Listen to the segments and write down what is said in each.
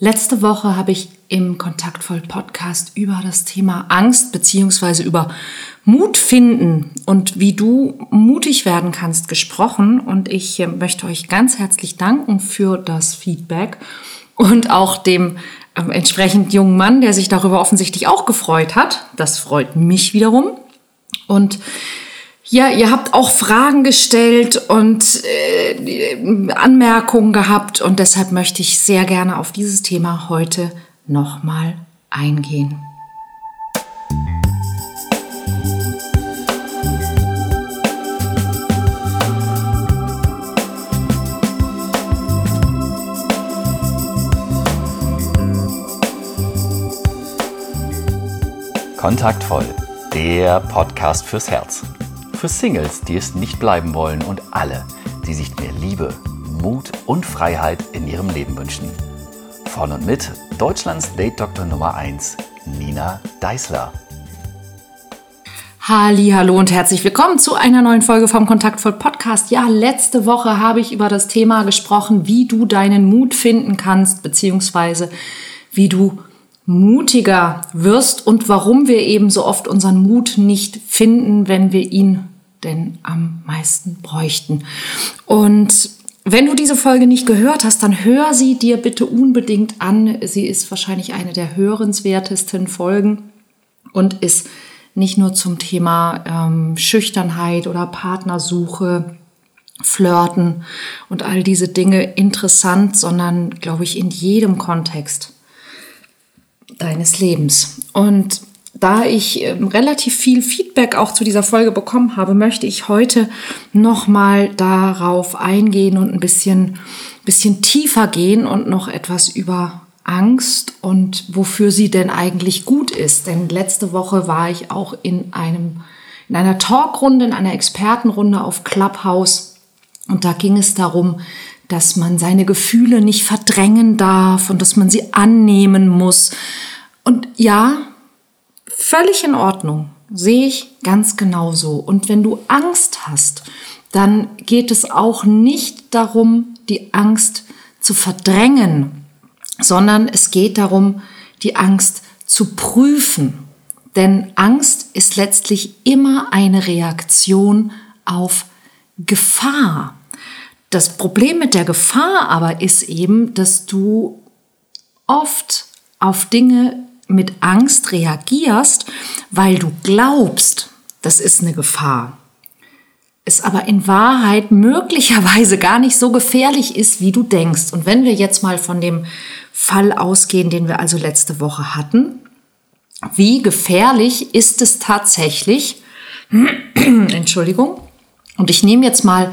Letzte Woche habe ich im Kontaktvoll Podcast über das Thema Angst beziehungsweise über Mut finden und wie du mutig werden kannst gesprochen. Und ich äh, möchte euch ganz herzlich danken für das Feedback und auch dem äh, entsprechend jungen Mann, der sich darüber offensichtlich auch gefreut hat. Das freut mich wiederum. Und ja, ihr habt auch Fragen gestellt und äh, Anmerkungen gehabt und deshalb möchte ich sehr gerne auf dieses Thema heute nochmal eingehen. Kontaktvoll, der Podcast fürs Herz für Singles, die es nicht bleiben wollen und alle, die sich mehr Liebe, Mut und Freiheit in ihrem Leben wünschen. Von und mit Deutschlands Date-Doktor Nummer 1, Nina Deißler. Halli, hallo und herzlich willkommen zu einer neuen Folge vom Kontaktvoll Podcast. Ja, letzte Woche habe ich über das Thema gesprochen, wie du deinen Mut finden kannst, beziehungsweise wie du mutiger wirst und warum wir eben so oft unseren Mut nicht finden, wenn wir ihn denn am meisten bräuchten. Und wenn du diese Folge nicht gehört hast, dann hör sie dir bitte unbedingt an. Sie ist wahrscheinlich eine der hörenswertesten Folgen und ist nicht nur zum Thema ähm, Schüchternheit oder Partnersuche, Flirten und all diese Dinge interessant, sondern, glaube ich, in jedem Kontext deines Lebens. Und da ich ähm, relativ viel Feedback auch zu dieser Folge bekommen habe, möchte ich heute nochmal darauf eingehen und ein bisschen, bisschen tiefer gehen und noch etwas über Angst und wofür sie denn eigentlich gut ist. Denn letzte Woche war ich auch in einem, in einer Talkrunde, in einer Expertenrunde auf Clubhouse und da ging es darum, dass man seine Gefühle nicht verdrängen darf und dass man sie annehmen muss. Und ja, völlig in Ordnung. Sehe ich ganz genauso. Und wenn du Angst hast, dann geht es auch nicht darum, die Angst zu verdrängen, sondern es geht darum, die Angst zu prüfen. Denn Angst ist letztlich immer eine Reaktion auf Gefahr. Das Problem mit der Gefahr aber ist eben, dass du oft auf Dinge mit Angst reagierst, weil du glaubst, das ist eine Gefahr. Es aber in Wahrheit möglicherweise gar nicht so gefährlich ist, wie du denkst. Und wenn wir jetzt mal von dem Fall ausgehen, den wir also letzte Woche hatten, wie gefährlich ist es tatsächlich, Entschuldigung, und ich nehme jetzt mal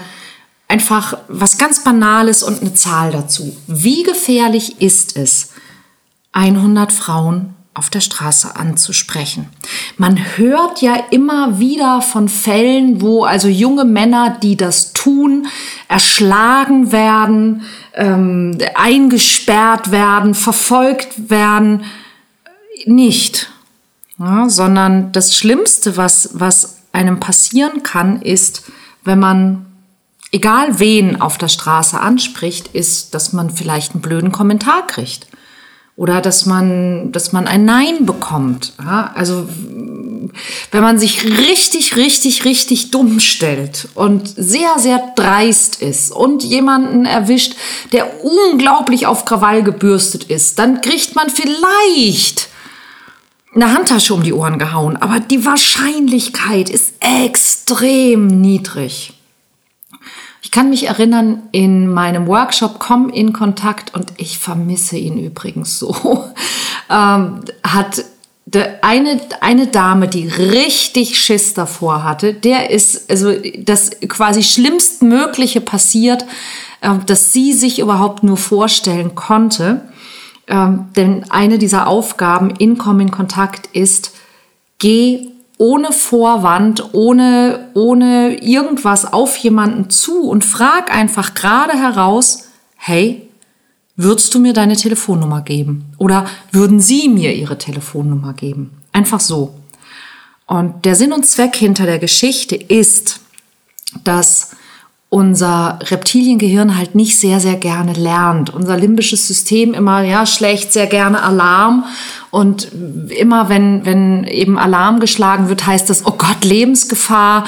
einfach was ganz Banales und eine Zahl dazu. Wie gefährlich ist es, 100 Frauen auf der Straße anzusprechen. Man hört ja immer wieder von Fällen, wo also junge Männer, die das tun, erschlagen werden, ähm, eingesperrt werden, verfolgt werden. Nicht. Ja, sondern das Schlimmste, was, was einem passieren kann, ist, wenn man egal wen auf der Straße anspricht, ist, dass man vielleicht einen blöden Kommentar kriegt oder dass man, dass man ein Nein bekommt. Ja? Also wenn man sich richtig, richtig, richtig dumm stellt und sehr, sehr dreist ist und jemanden erwischt, der unglaublich auf Krawall gebürstet ist, dann kriegt man vielleicht eine Handtasche um die Ohren gehauen. Aber die Wahrscheinlichkeit ist extrem niedrig. Ich kann mich erinnern, in meinem Workshop Komm in Kontakt und ich vermisse ihn übrigens so, ähm, hat eine, eine Dame, die richtig Schiss davor hatte, der ist also das quasi schlimmstmögliche passiert, äh, dass sie sich überhaupt nur vorstellen konnte. Ähm, denn eine dieser Aufgaben in Komm in Kontakt ist, geh ohne Vorwand, ohne, ohne irgendwas auf jemanden zu und frag einfach gerade heraus, hey, würdest du mir deine Telefonnummer geben? Oder würden Sie mir Ihre Telefonnummer geben? Einfach so. Und der Sinn und Zweck hinter der Geschichte ist, dass unser Reptiliengehirn halt nicht sehr, sehr gerne lernt. Unser limbisches System immer, ja, schlägt sehr gerne Alarm. Und immer wenn, wenn eben Alarm geschlagen wird, heißt das, oh Gott, Lebensgefahr.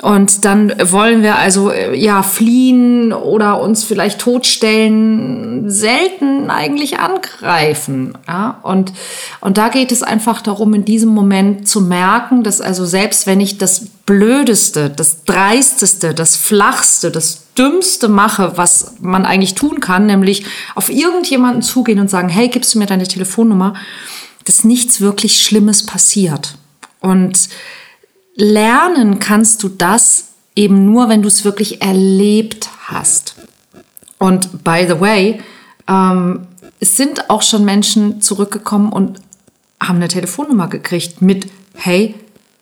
Und dann wollen wir also, ja, fliehen oder uns vielleicht totstellen, selten eigentlich angreifen. Ja? Und, und da geht es einfach darum, in diesem Moment zu merken, dass also selbst wenn ich das Blödeste, das Dreisteste, das Flachste, das Dümmste mache, was man eigentlich tun kann, nämlich auf irgendjemanden zugehen und sagen, hey, gibst du mir deine Telefonnummer, dass nichts wirklich Schlimmes passiert. Und lernen kannst du das eben nur, wenn du es wirklich erlebt hast. Und by the way, ähm, es sind auch schon Menschen zurückgekommen und haben eine Telefonnummer gekriegt mit, hey,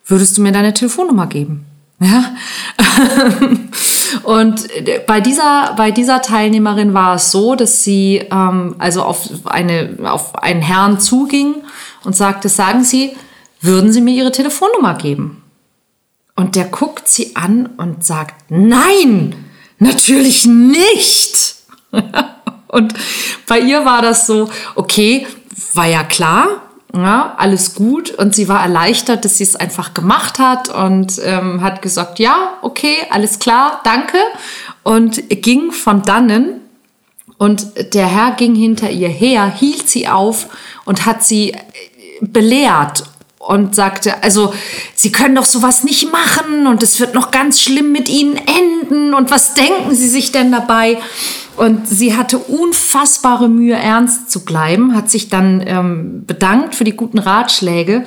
würdest du mir deine Telefonnummer geben? Ja. und bei dieser, bei dieser Teilnehmerin war es so, dass sie ähm, also auf, eine, auf einen Herrn zuging und sagte, sagen Sie, würden Sie mir Ihre Telefonnummer geben? Und der guckt sie an und sagt, nein, natürlich nicht. und bei ihr war das so, okay, war ja klar, ja, alles gut. Und sie war erleichtert, dass sie es einfach gemacht hat und ähm, hat gesagt, ja, okay, alles klar, danke. Und ging von dannen. Und der Herr ging hinter ihr her, hielt sie auf und hat sie äh, belehrt und sagte, also Sie können doch sowas nicht machen und es wird noch ganz schlimm mit Ihnen enden und was denken Sie sich denn dabei? Und sie hatte unfassbare Mühe, ernst zu bleiben, hat sich dann ähm, bedankt für die guten Ratschläge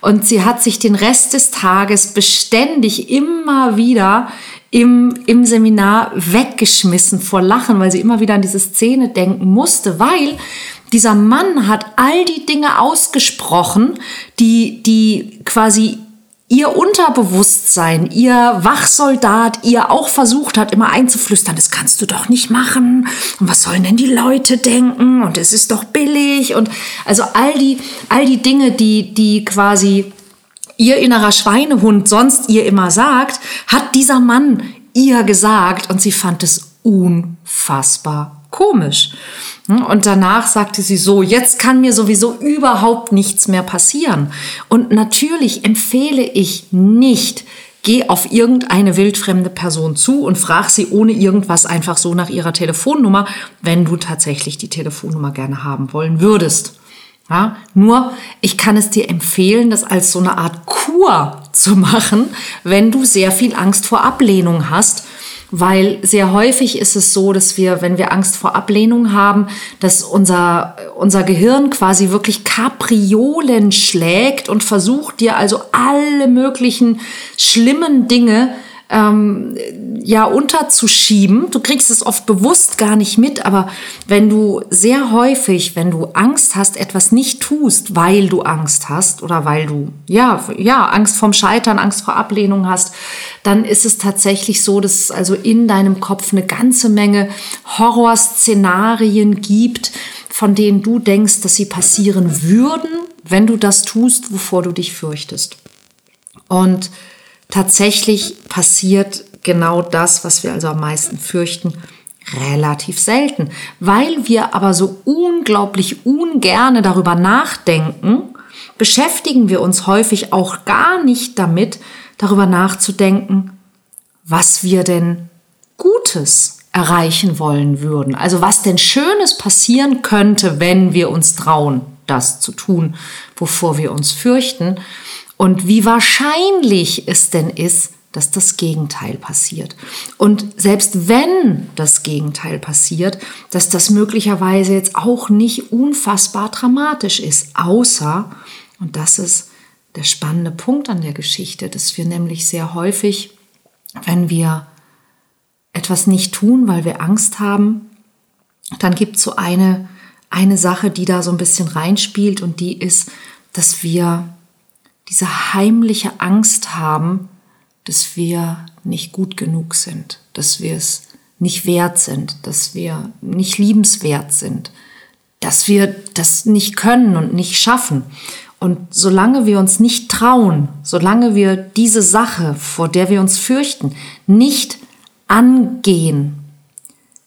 und sie hat sich den Rest des Tages beständig immer wieder im, im Seminar weggeschmissen vor Lachen, weil sie immer wieder an diese Szene denken musste, weil dieser Mann hat all die Dinge ausgesprochen, die, die quasi ihr Unterbewusstsein, ihr Wachsoldat, ihr auch versucht hat, immer einzuflüstern, das kannst du doch nicht machen. Und was sollen denn die Leute denken? Und es ist doch billig. Und also all die, all die Dinge, die, die quasi ihr innerer Schweinehund sonst ihr immer sagt, hat dieser Mann ihr gesagt und sie fand es unfassbar komisch. Hm, und danach sagte sie so, jetzt kann mir sowieso überhaupt nichts mehr passieren. Und natürlich empfehle ich nicht, geh auf irgendeine wildfremde Person zu und frag sie ohne irgendwas einfach so nach ihrer Telefonnummer, wenn du tatsächlich die Telefonnummer gerne haben wollen würdest. Ja, nur ich kann es dir empfehlen, das als so eine Art Kur zu machen, wenn du sehr viel Angst vor Ablehnung hast weil sehr häufig ist es so, dass wir, wenn wir Angst vor Ablehnung haben, dass unser, unser Gehirn quasi wirklich Kapriolen schlägt und versucht dir also alle möglichen schlimmen Dinge ähm, ja unterzuschieben. Du kriegst es oft bewusst gar nicht mit, aber wenn du sehr häufig, wenn du Angst hast, etwas nicht tust, weil du Angst hast oder weil du ja ja Angst vorm Scheitern, Angst vor Ablehnung hast, dann ist es tatsächlich so, dass es also in deinem Kopf eine ganze Menge Horrorszenarien gibt, von denen du denkst, dass sie passieren würden, wenn du das tust, wovor du dich fürchtest. Und tatsächlich passiert genau das, was wir also am meisten fürchten, relativ selten. Weil wir aber so unglaublich ungerne darüber nachdenken, beschäftigen wir uns häufig auch gar nicht damit, darüber nachzudenken, was wir denn Gutes erreichen wollen würden. Also was denn Schönes passieren könnte, wenn wir uns trauen, das zu tun, wovor wir uns fürchten und wie wahrscheinlich es denn ist, dass das Gegenteil passiert. Und selbst wenn das Gegenteil passiert, dass das möglicherweise jetzt auch nicht unfassbar dramatisch ist, außer, und das ist der spannende Punkt an der Geschichte, dass wir nämlich sehr häufig, wenn wir etwas nicht tun, weil wir Angst haben, dann gibt es so eine, eine Sache, die da so ein bisschen reinspielt und die ist, dass wir diese heimliche Angst haben, dass wir nicht gut genug sind, dass wir es nicht wert sind, dass wir nicht liebenswert sind, dass wir das nicht können und nicht schaffen. Und solange wir uns nicht trauen, solange wir diese Sache, vor der wir uns fürchten, nicht angehen,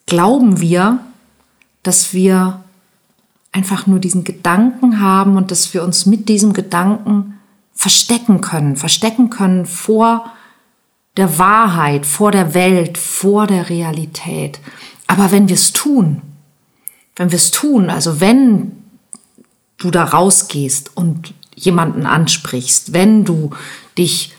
glauben wir, dass wir einfach nur diesen Gedanken haben und dass wir uns mit diesem Gedanken verstecken können, verstecken können vor der Wahrheit, vor der Welt, vor der Realität. Aber wenn wir es tun, wenn wir es tun, also wenn du da rausgehst und jemanden ansprichst, wenn du dich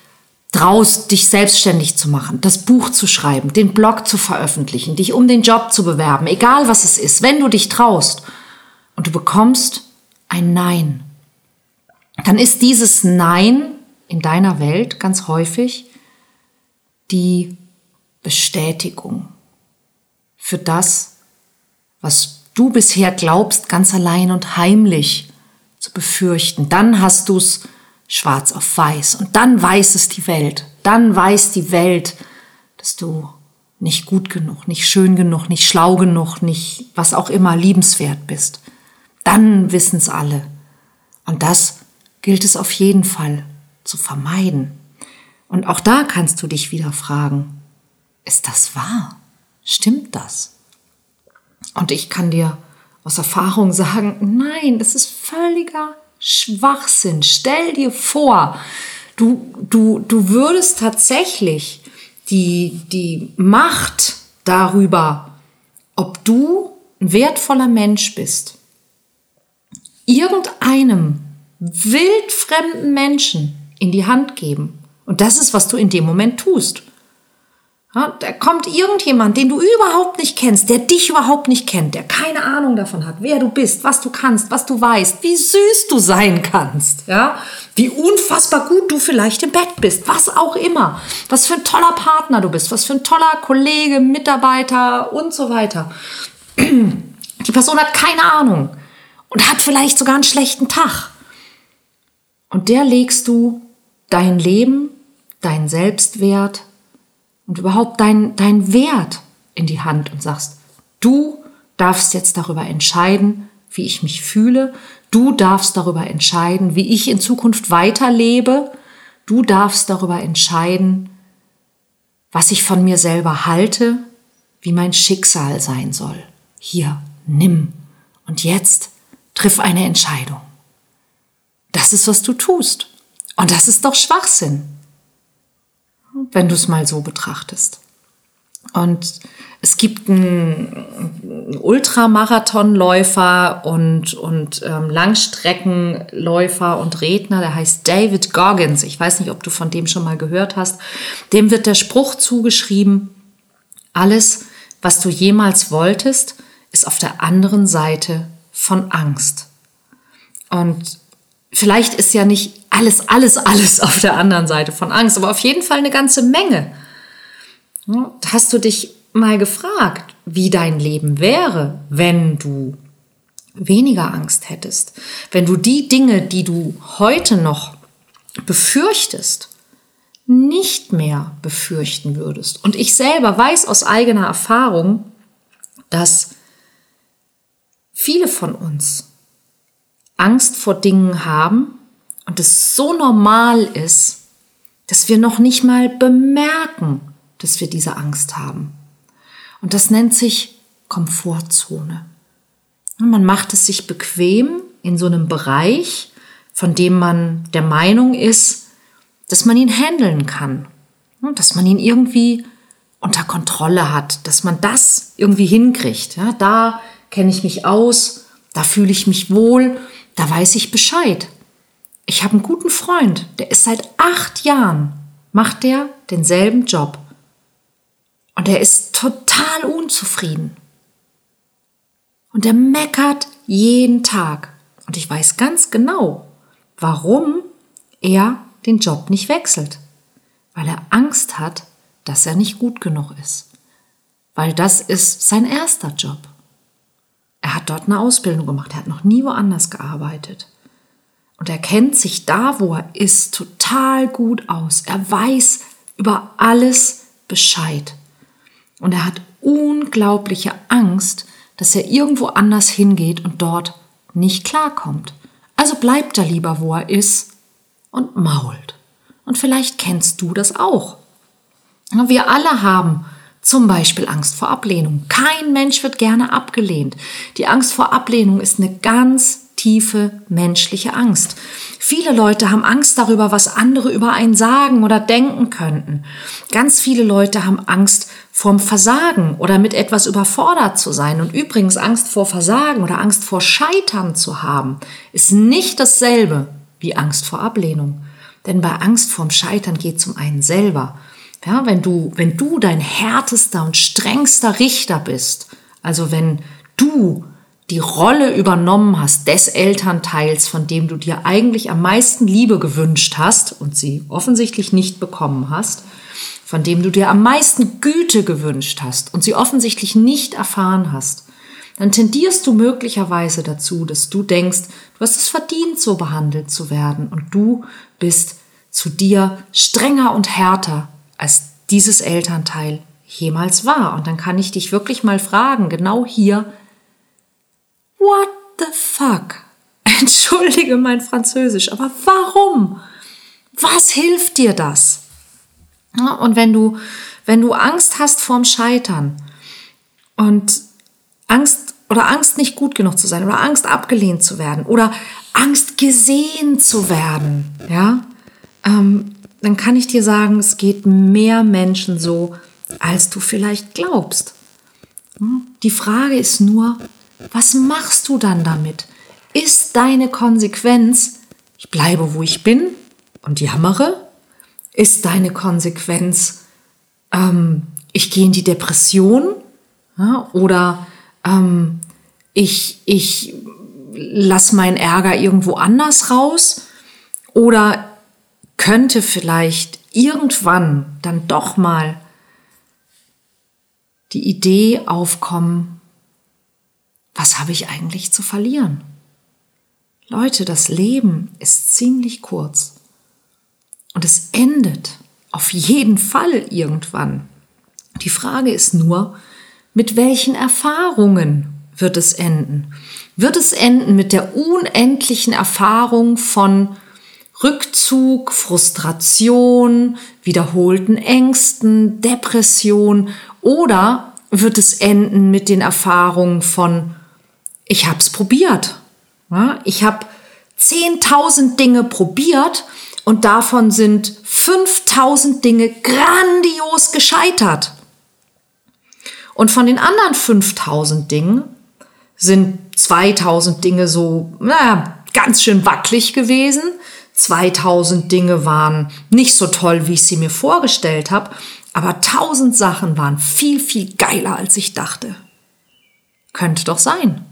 traust, dich selbstständig zu machen, das Buch zu schreiben, den Blog zu veröffentlichen, dich um den Job zu bewerben, egal was es ist, wenn du dich traust und du bekommst ein Nein, dann ist dieses Nein in deiner Welt ganz häufig die Bestätigung für das, was du bisher glaubst, ganz allein und heimlich zu befürchten. Dann hast du es schwarz auf weiß und dann weiß es die Welt. Dann weiß die Welt, dass du nicht gut genug, nicht schön genug, nicht schlau genug, nicht was auch immer liebenswert bist. Dann wissen es alle. Und das gilt es auf jeden Fall zu vermeiden. Und auch da kannst du dich wieder fragen, ist das wahr? Stimmt das? Und ich kann dir aus Erfahrung sagen, nein, das ist völliger Schwachsinn. Stell dir vor, du, du, du würdest tatsächlich die, die Macht darüber, ob du ein wertvoller Mensch bist, irgendeinem wildfremden Menschen in die Hand geben. Und das ist, was du in dem Moment tust. Ja, da kommt irgendjemand, den du überhaupt nicht kennst, der dich überhaupt nicht kennt, der keine Ahnung davon hat, wer du bist, was du kannst, was du weißt, wie süß du sein kannst, ja, wie unfassbar gut du vielleicht im Bett bist, was auch immer, was für ein toller Partner du bist, was für ein toller Kollege, Mitarbeiter und so weiter. Die Person hat keine Ahnung und hat vielleicht sogar einen schlechten Tag. Und der legst du dein Leben, deinen Selbstwert, und überhaupt dein, dein Wert in die Hand und sagst, du darfst jetzt darüber entscheiden, wie ich mich fühle. Du darfst darüber entscheiden, wie ich in Zukunft weiterlebe. Du darfst darüber entscheiden, was ich von mir selber halte, wie mein Schicksal sein soll. Hier, nimm. Und jetzt triff eine Entscheidung. Das ist, was du tust. Und das ist doch Schwachsinn wenn du es mal so betrachtest. Und es gibt einen Ultramarathonläufer und, und ähm, Langstreckenläufer und Redner, der heißt David Goggins. Ich weiß nicht, ob du von dem schon mal gehört hast. Dem wird der Spruch zugeschrieben, alles, was du jemals wolltest, ist auf der anderen Seite von Angst. Und vielleicht ist ja nicht alles, alles, alles auf der anderen Seite von Angst, aber auf jeden Fall eine ganze Menge. Hast du dich mal gefragt, wie dein Leben wäre, wenn du weniger Angst hättest? Wenn du die Dinge, die du heute noch befürchtest, nicht mehr befürchten würdest. Und ich selber weiß aus eigener Erfahrung, dass viele von uns Angst vor Dingen haben, und es so normal ist, dass wir noch nicht mal bemerken, dass wir diese Angst haben. Und das nennt sich Komfortzone. Man macht es sich bequem in so einem Bereich, von dem man der Meinung ist, dass man ihn handeln kann, dass man ihn irgendwie unter Kontrolle hat, dass man das irgendwie hinkriegt. Ja, da kenne ich mich aus, da fühle ich mich wohl, da weiß ich Bescheid. Ich habe einen guten Freund, der ist seit acht Jahren, macht der denselben Job. Und er ist total unzufrieden. Und er meckert jeden Tag. Und ich weiß ganz genau, warum er den Job nicht wechselt. Weil er Angst hat, dass er nicht gut genug ist. Weil das ist sein erster Job. Er hat dort eine Ausbildung gemacht, er hat noch nie woanders gearbeitet. Und er kennt sich da, wo er ist, total gut aus. Er weiß über alles Bescheid. Und er hat unglaubliche Angst, dass er irgendwo anders hingeht und dort nicht klarkommt. Also bleibt er lieber, wo er ist und mault. Und vielleicht kennst du das auch. Wir alle haben Zum Beispiel Angst vor Ablehnung. Kein Mensch wird gerne abgelehnt. Die Angst vor Ablehnung ist eine ganz tiefe menschliche Angst. Viele Leute haben Angst darüber, was andere über einen sagen oder denken könnten. Ganz viele Leute haben Angst vorm Versagen oder mit etwas überfordert zu sein. Und übrigens Angst vor Versagen oder Angst vor Scheitern zu haben, ist nicht dasselbe wie Angst vor Ablehnung. Denn bei Angst vorm Scheitern geht es um einen selber. Ja, wenn du, wenn du dein härtester und strengster Richter bist, also wenn du die Rolle übernommen hast des Elternteils, von dem du dir eigentlich am meisten Liebe gewünscht hast und sie offensichtlich nicht bekommen hast, von dem du dir am meisten Güte gewünscht hast und sie offensichtlich nicht erfahren hast, dann tendierst du möglicherweise dazu, dass du denkst, du hast es verdient, so behandelt zu werden und du bist zu dir strenger und härter, als dieses Elternteil jemals war. Und dann kann ich dich wirklich mal fragen, genau hier, what the fuck? Entschuldige mein Französisch, aber warum? Was hilft dir das? und wenn du, wenn du Angst hast vorm Scheitern und Angst oder Angst nicht gut genug zu sein oder Angst abgelehnt zu werden oder Angst gesehen zu werden, ja, ähm, dann kann ich dir sagen, es geht mehr Menschen so, als du vielleicht glaubst. Hm? Die Frage ist nur, was machst du dann damit? Ist deine Konsequenz, ich bleibe, wo ich bin und jammere? Ist deine Konsequenz, ähm, ich gehe in die Depression? Ja, oder ähm, ich, ich lass meinen Ärger irgendwo anders raus? Oder könnte vielleicht irgendwann dann doch mal die Idee aufkommen, was habe ich eigentlich zu verlieren? Leute, das Leben ist ziemlich kurz. Und es endet auf jeden Fall irgendwann. Die Frage ist nur, mit welchen Erfahrungen wird es enden? Wird es enden mit der unendlichen Erfahrung von Rückzug, Frustration, wiederholten Ängsten, Depression oder wird es enden mit den Erfahrungen von ich habe es probiert. Ja, ich habe 10.000 Dinge probiert und davon sind 5.000 Dinge grandios gescheitert. Und von den anderen 5.000 Dingen sind 2.000 Dinge so, naja, ganz schön wackelig gewesen. 2000 Dinge waren nicht so toll, wie ich sie mir vorgestellt habe, aber 1000 Sachen waren viel, viel geiler, als ich dachte. Könnte doch sein.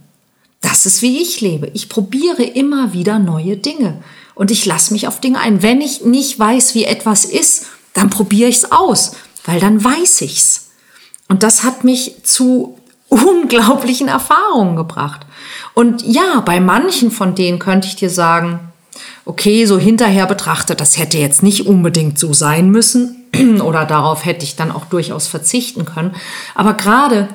Das ist wie ich lebe. Ich probiere immer wieder neue Dinge und ich lasse mich auf Dinge ein. Wenn ich nicht weiß, wie etwas ist, dann probiere ich es aus, weil dann weiß ich's. Und das hat mich zu unglaublichen Erfahrungen gebracht. Und ja, bei manchen von denen könnte ich dir sagen, okay, so hinterher betrachtet, das hätte jetzt nicht unbedingt so sein müssen oder darauf hätte ich dann auch durchaus verzichten können. Aber gerade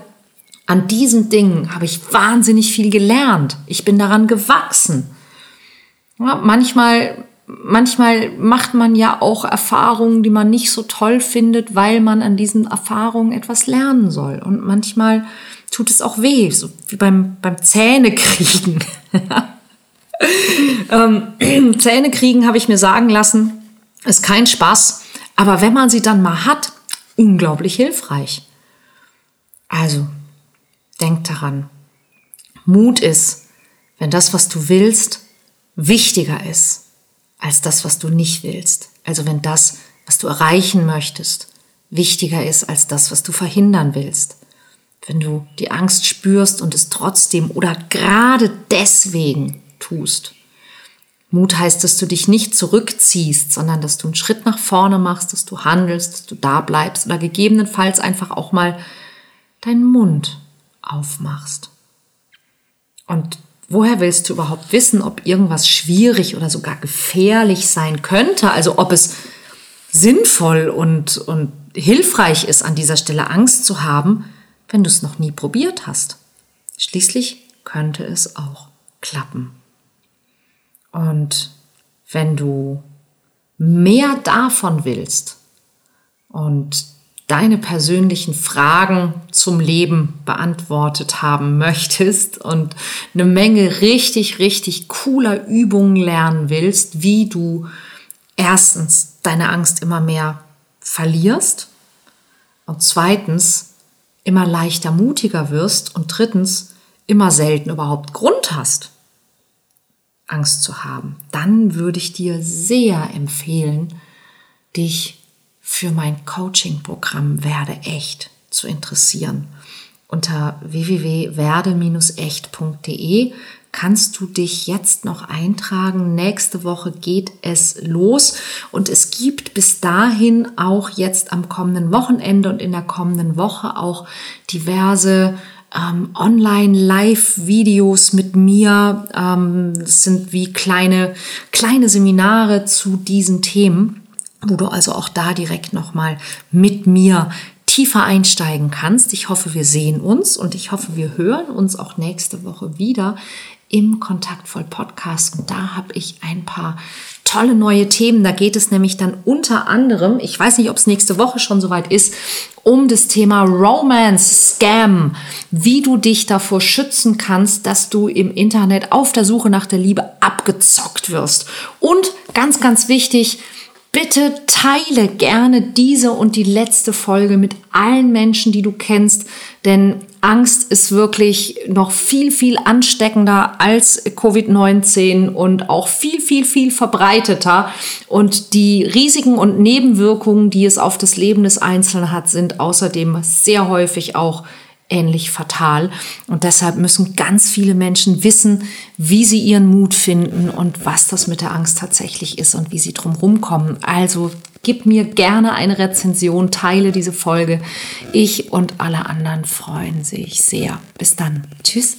an diesen Dingen habe ich wahnsinnig viel gelernt. Ich bin daran gewachsen. Ja, manchmal, manchmal macht man ja auch Erfahrungen, die man nicht so toll findet, weil man an diesen Erfahrungen etwas lernen soll. Und manchmal tut es auch weh, so wie beim, beim Zähnekriegen. ähm, Zähne kriegen, habe ich mir sagen lassen, ist kein Spaß. Aber wenn man sie dann mal hat, unglaublich hilfreich. Also, Denk daran. Mut ist, wenn das, was du willst, wichtiger ist als das, was du nicht willst. Also wenn das, was du erreichen möchtest, wichtiger ist als das, was du verhindern willst. Wenn du die Angst spürst und es trotzdem oder gerade deswegen tust. Mut heißt, dass du dich nicht zurückziehst, sondern dass du einen Schritt nach vorne machst, dass du handelst, dass du da bleibst oder gegebenenfalls einfach auch mal deinen Mund aufmachst. Und woher willst du überhaupt wissen, ob irgendwas schwierig oder sogar gefährlich sein könnte? Also ob es sinnvoll und, und hilfreich ist, an dieser Stelle Angst zu haben, wenn du es noch nie probiert hast. Schließlich könnte es auch klappen. Und wenn du mehr davon willst und deine persönlichen Fragen zum Leben beantwortet haben möchtest und eine Menge richtig, richtig cooler Übungen lernen willst, wie du erstens deine Angst immer mehr verlierst und zweitens immer leichter mutiger wirst und drittens immer selten überhaupt Grund hast, Angst zu haben, dann würde ich dir sehr empfehlen, dich für mein Coaching-Programm Werde echt zu interessieren. Unter www.werde-echt.de kannst du dich jetzt noch eintragen. Nächste Woche geht es los und es gibt bis dahin auch jetzt am kommenden Wochenende und in der kommenden Woche auch diverse ähm, Online-Live-Videos mit mir. Ähm, das sind wie kleine, kleine Seminare zu diesen Themen wo du also auch da direkt nochmal mit mir tiefer einsteigen kannst. Ich hoffe, wir sehen uns und ich hoffe, wir hören uns auch nächste Woche wieder im Kontaktvoll Podcast. Und da habe ich ein paar tolle neue Themen. Da geht es nämlich dann unter anderem, ich weiß nicht, ob es nächste Woche schon soweit ist, um das Thema Romance Scam, wie du dich davor schützen kannst, dass du im Internet auf der Suche nach der Liebe abgezockt wirst. Und ganz, ganz wichtig, Bitte teile gerne diese und die letzte Folge mit allen Menschen, die du kennst, denn Angst ist wirklich noch viel, viel ansteckender als Covid-19 und auch viel, viel, viel verbreiteter. Und die Risiken und Nebenwirkungen, die es auf das Leben des Einzelnen hat, sind außerdem sehr häufig auch ähnlich fatal. Und deshalb müssen ganz viele Menschen wissen, wie sie ihren Mut finden und was das mit der Angst tatsächlich ist und wie sie drum rumkommen. Also gib mir gerne eine Rezension, teile diese Folge. Ich und alle anderen freuen sich sehr. Bis dann. Tschüss.